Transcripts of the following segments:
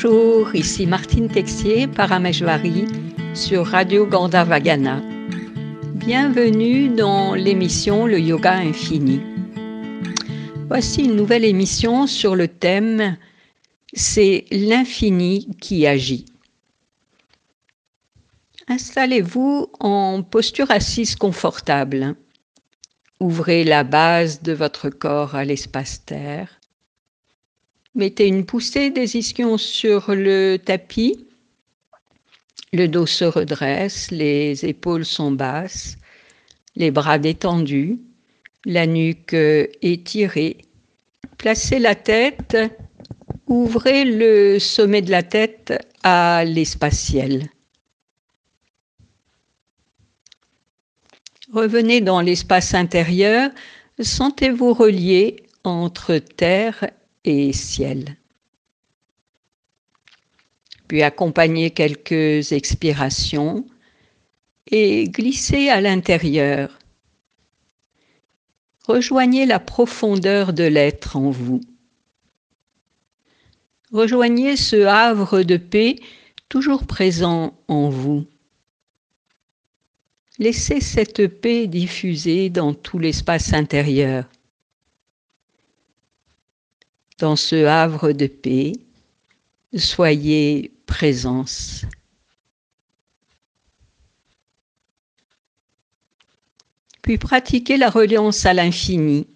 Bonjour, ici Martine Texier, Parameshvari, sur Radio Gandhavagana. Bienvenue dans l'émission Le Yoga Infini. Voici une nouvelle émission sur le thème C'est l'infini qui agit. Installez-vous en posture assise confortable. Ouvrez la base de votre corps à l'espace terre. Mettez une poussée des ischions sur le tapis. Le dos se redresse, les épaules sont basses, les bras détendus, la nuque étirée. Placez la tête, ouvrez le sommet de la tête à l'espace. Revenez dans l'espace intérieur, sentez-vous relié entre terre et ciel. Puis accompagnez quelques expirations et glissez à l'intérieur. Rejoignez la profondeur de l'être en vous. Rejoignez ce havre de paix toujours présent en vous. Laissez cette paix diffuser dans tout l'espace intérieur. Dans ce havre de paix, soyez présence. Puis pratiquez la reliance à l'infini.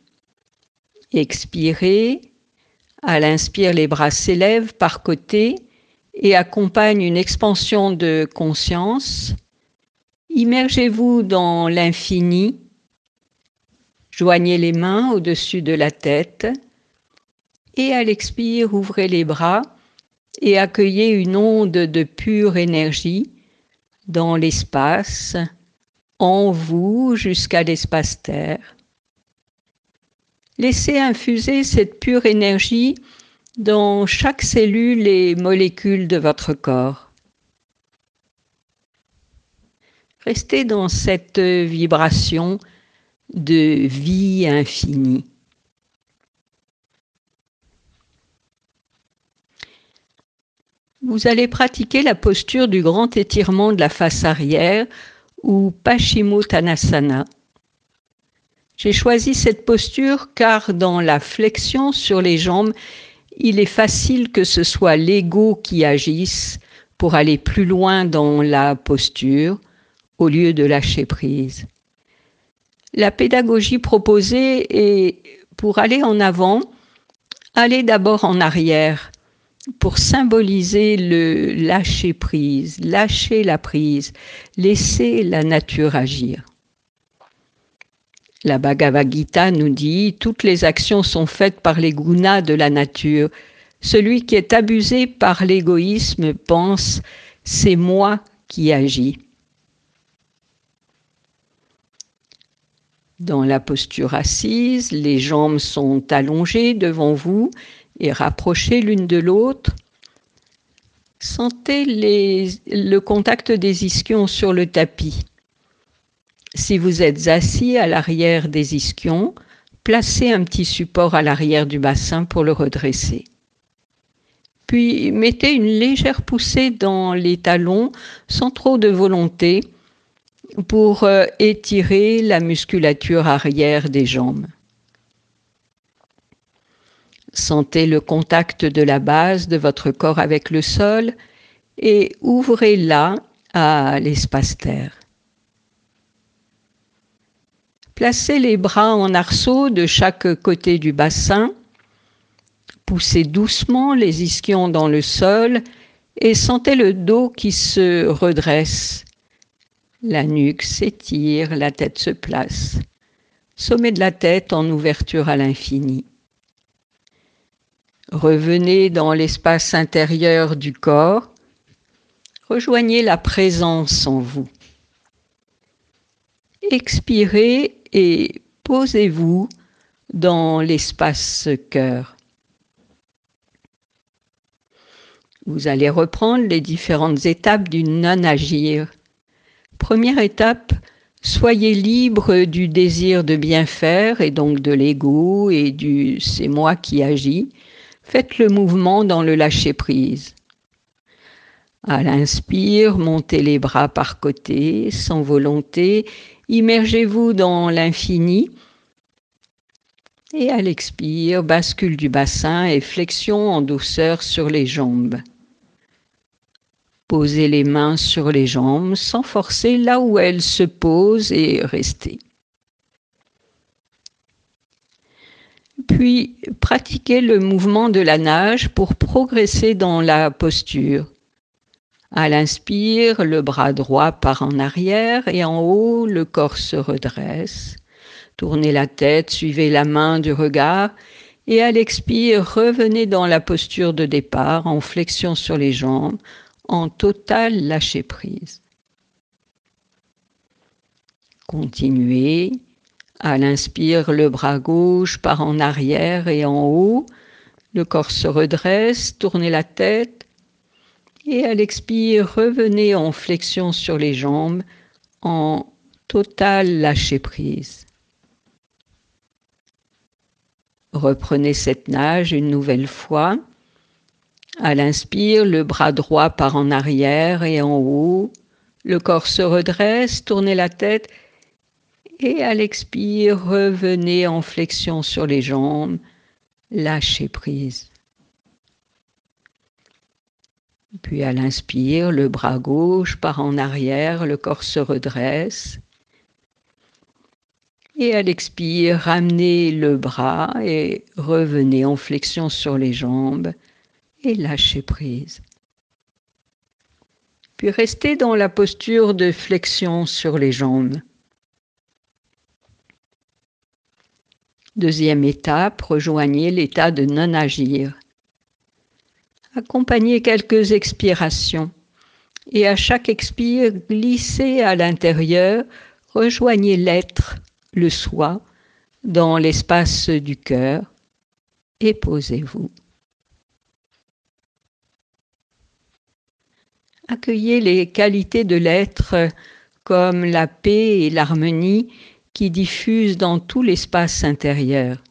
Expirez. À l'inspire, les bras s'élèvent par côté et accompagnent une expansion de conscience Immergez-vous dans l'infini, joignez les mains au-dessus de la tête et à l'expire, ouvrez les bras et accueillez une onde de pure énergie dans l'espace, en vous jusqu'à l'espace Terre. Laissez infuser cette pure énergie dans chaque cellule et molécule de votre corps. Restez dans cette vibration de vie infinie. Vous allez pratiquer la posture du grand étirement de la face arrière ou Paschimottanasana. J'ai choisi cette posture car dans la flexion sur les jambes, il est facile que ce soit l'ego qui agisse pour aller plus loin dans la posture au lieu de lâcher prise. La pédagogie proposée est pour aller en avant, aller d'abord en arrière pour symboliser le lâcher prise, lâcher la prise, laisser la nature agir. La Bhagavad Gita nous dit toutes les actions sont faites par les gunas de la nature. Celui qui est abusé par l'égoïsme pense c'est moi qui agis. Dans la posture assise, les jambes sont allongées devant vous et l'une de l'autre. Sentez le contact des ischions sur le tapis. Si vous êtes assis à l'arrière des ischions, placez un petit support à l'arrière du bassin pour le redresser. Puis mettez une légère poussée dans les talons sans trop de volonté pour euh, étirer la musculature arrière des jambes. Sentez le contact de la base de votre corps avec le sol et ouvrez-la à l'espace terre. Placez les bras en arceau de chaque côté du bassin. Poussez doucement les ischions dans le sol et sentez le dos qui se redresse la nuque s'étire, la tête se place. Sommet de la tête en ouverture à l'infini. Revenez dans l'espace intérieur du corps. Rejoignez la présence en vous. Expirez et posez-vous dans l'espace cœur. Vous allez reprendre les différentes étapes du non-agir Première étape, soyez libre du désir de bien faire et donc de l'ego et du c'est moi qui agis. Faites le mouvement dans le lâcher prise. À l'inspire, montez les bras par côté, sans volonté, immergez-vous dans l'infini. Et à l'expire, bascule du bassin et flexion en douceur sur les jambes. Posez les mains sur les jambes sans forcer là où elles se posent et restez. Puis pratiquez le mouvement de la nage pour progresser dans la posture. À l'inspire, le bras droit part en arrière et en haut, le corps se redresse. Tournez la tête, suivez la main du regard et à l'expire, revenez dans la posture de départ en flexion sur les jambes, en total lâcher prise. Continuez. À l'inspire, le bras gauche part en arrière et en haut. Le corps se redresse, tournez la tête, et à l'expire, revenez en flexion sur les jambes, en total lâcher prise. Reprenez cette nage une nouvelle fois. À l'inspire, le bras droit part en arrière et en haut. Le corps se redresse, tournez la tête et à l'expire, revenez en flexion sur les jambes, lâchez prise. Puis à l'inspire, le bras gauche part en arrière, le corps se redresse. Et à l'expire, ramenez le bras et revenez en flexion sur les jambes et lâchez prise. Puis restez dans la posture de flexion sur les jambes. Deuxième étape, rejoignez l'état de non-agir. Accompagnez quelques expirations et à chaque expire, glissez à l'intérieur, rejoignez l'être, le soi, dans l'espace du cœur et posez-vous. Accueillez les qualités de l'être comme la paix et l'harmonie qui diffusent dans tout l'espace intérieur.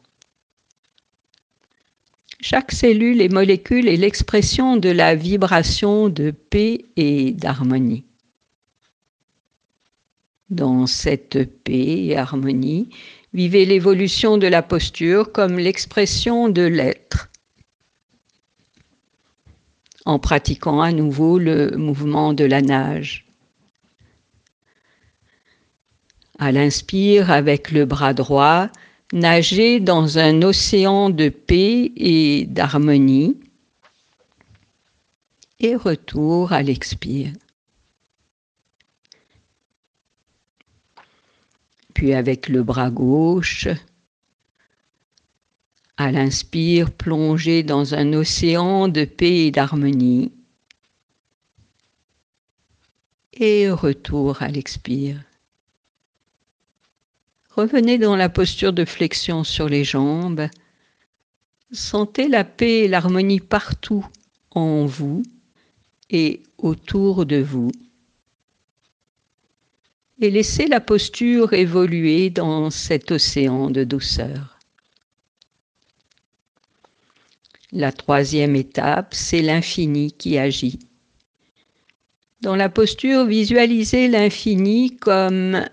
Chaque cellule et molécule est l'expression de la vibration de paix et d'harmonie. Dans cette paix et harmonie, vivez l'évolution de la posture comme l'expression de l'être. En pratiquant à nouveau le mouvement de la nage. À l'inspire avec le bras droit, nager dans un océan de paix et d'harmonie et retour à l'expire. Puis avec le bras gauche, à l'inspire, plonger dans un océan de paix et d'harmonie. Et retour à l'expire. Revenez dans la posture de flexion sur les jambes. Sentez la paix et l'harmonie partout en vous et autour de vous. Et laissez la posture évoluer dans cet océan de douceur. La troisième étape, c'est l'infini qui agit. Dans la posture, visualisez l'infini comme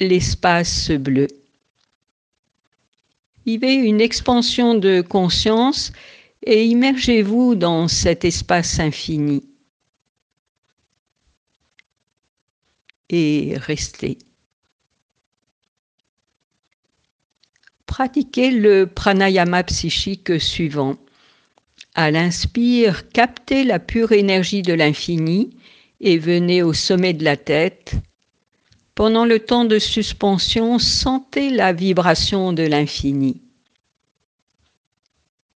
l'espace bleu. Vivez une expansion de conscience et immergez-vous dans cet espace infini. Et restez. Pratiquez le pranayama psychique suivant. À l'inspire, captez la pure énergie de l'infini et venez au sommet de la tête pendant le temps de suspension, sentez la vibration de l'infini.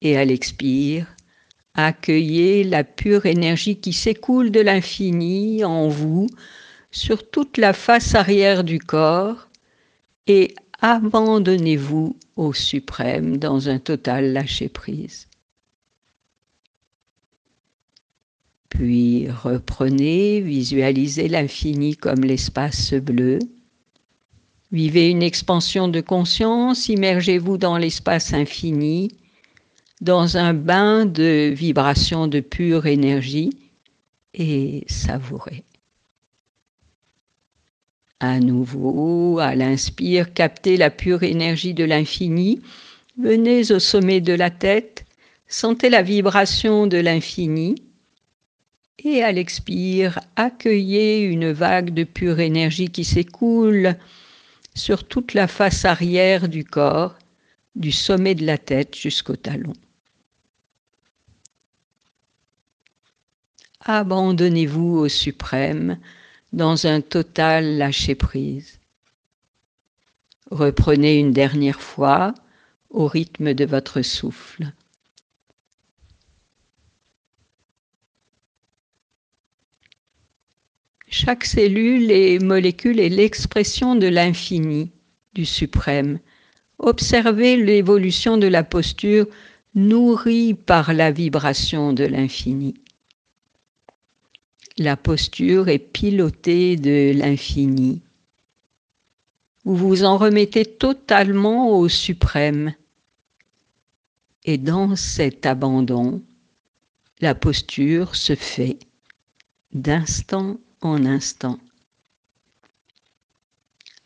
Et à l'expire, accueillez la pure énergie qui s'écoule de l'infini en vous sur toute la face arrière du corps et abandonnez-vous au suprême dans un total lâcher-prise. Puis reprenez, visualisez l'infini comme l'espace bleu. Vivez une expansion de conscience, immergez-vous dans l'espace infini, dans un bain de vibrations de pure énergie, et savourez. À nouveau, à l'inspire, captez la pure énergie de l'infini. Venez au sommet de la tête, sentez la vibration de l'infini. Et à l'expire, accueillez une vague de pure énergie qui s'écoule sur toute la face arrière du corps, du sommet de la tête jusqu'au talon. Abandonnez-vous au suprême dans un total lâcher-prise. Reprenez une dernière fois au rythme de votre souffle. Chaque cellule et molécule est l'expression de l'infini, du suprême. Observez l'évolution de la posture nourrie par la vibration de l'infini. La posture est pilotée de l'infini. Vous vous en remettez totalement au suprême. Et dans cet abandon, la posture se fait d'instant en instant.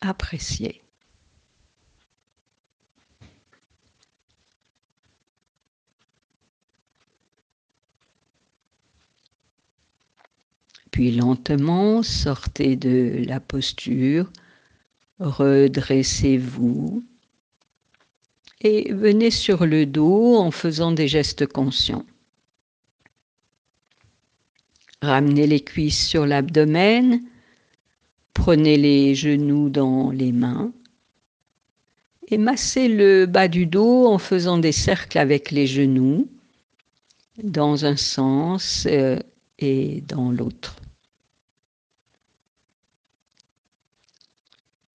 Appréciez. Puis lentement, sortez de la posture, redressez-vous et venez sur le dos en faisant des gestes conscients. Ramenez les cuisses sur l'abdomen, prenez les genoux dans les mains. Et massez le bas du dos en faisant des cercles avec les genoux dans un sens euh, et dans l'autre.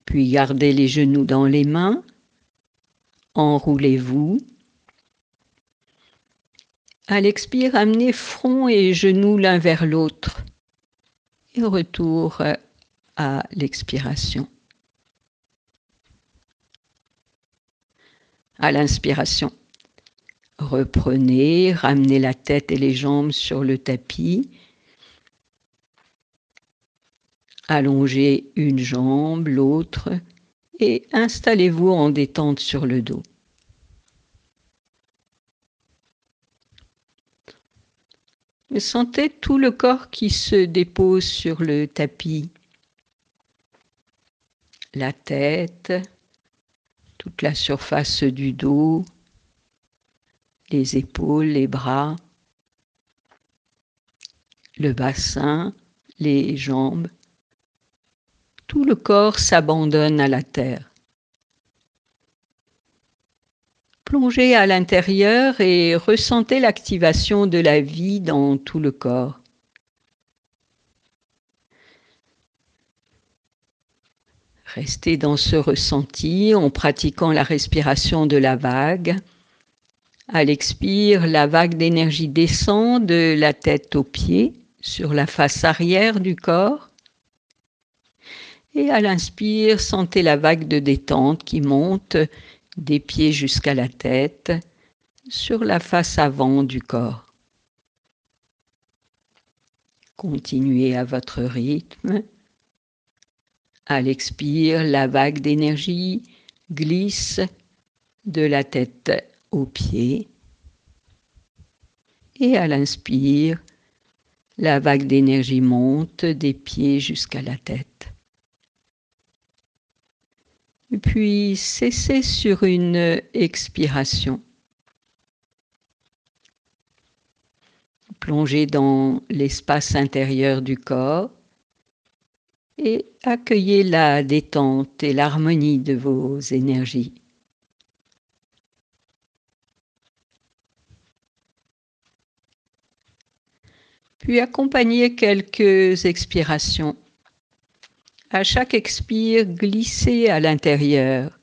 Puis gardez les genoux dans les mains, enroulez-vous à l'expire, amenez front et genoux l'un vers l'autre. Et retour à l'expiration. À l'inspiration, reprenez, ramenez la tête et les jambes sur le tapis. Allongez une jambe, l'autre, et installez-vous en détente sur le dos. Sentez tout le corps qui se dépose sur le tapis. La tête, toute la surface du dos, les épaules, les bras, le bassin, les jambes. Tout le corps s'abandonne à la terre. Plongez à l'intérieur et ressentez l'activation de la vie dans tout le corps. Restez dans ce ressenti en pratiquant la respiration de la vague. À l'expire, la vague d'énergie descend de la tête aux pieds sur la face arrière du corps. Et à l'inspire, sentez la vague de détente qui monte des pieds jusqu'à la tête, sur la face avant du corps. Continuez à votre rythme. À l'expire, la vague d'énergie glisse de la tête aux pieds. Et à l'inspire, la vague d'énergie monte des pieds jusqu'à la tête puis cessez sur une expiration. Plongez dans l'espace intérieur du corps et accueillez la détente et l'harmonie de vos énergies. Puis accompagnez quelques expirations à chaque expire, glissez à l'intérieur.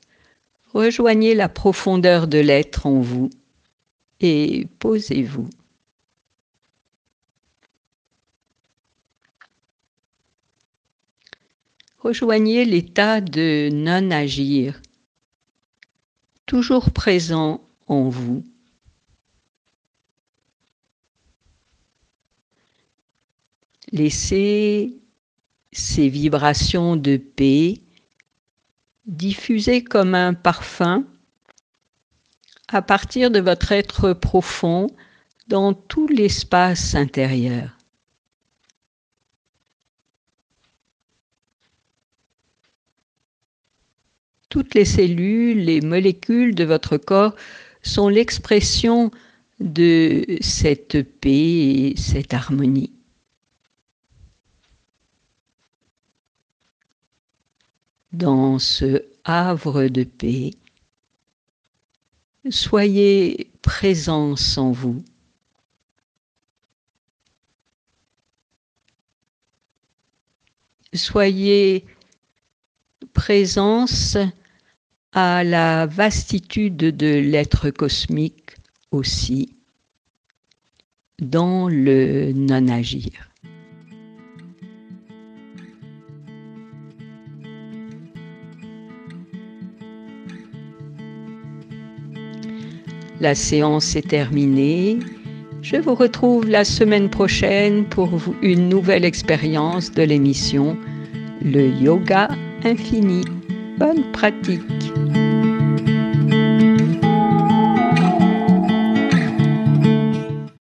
Rejoignez la profondeur de l'être en vous et posez-vous. Rejoignez l'état de non-agir, toujours présent en vous. Laissez ces vibrations de paix diffuser comme un parfum à partir de votre être profond dans tout l'espace intérieur. Toutes les cellules, les molécules de votre corps sont l'expression de cette paix et cette harmonie. Dans ce havre de paix, soyez présence en vous. Soyez présence à la vastitude de l'être cosmique aussi dans le non-agir. La séance est terminée. Je vous retrouve la semaine prochaine pour une nouvelle expérience de l'émission Le Yoga Infini. Bonne pratique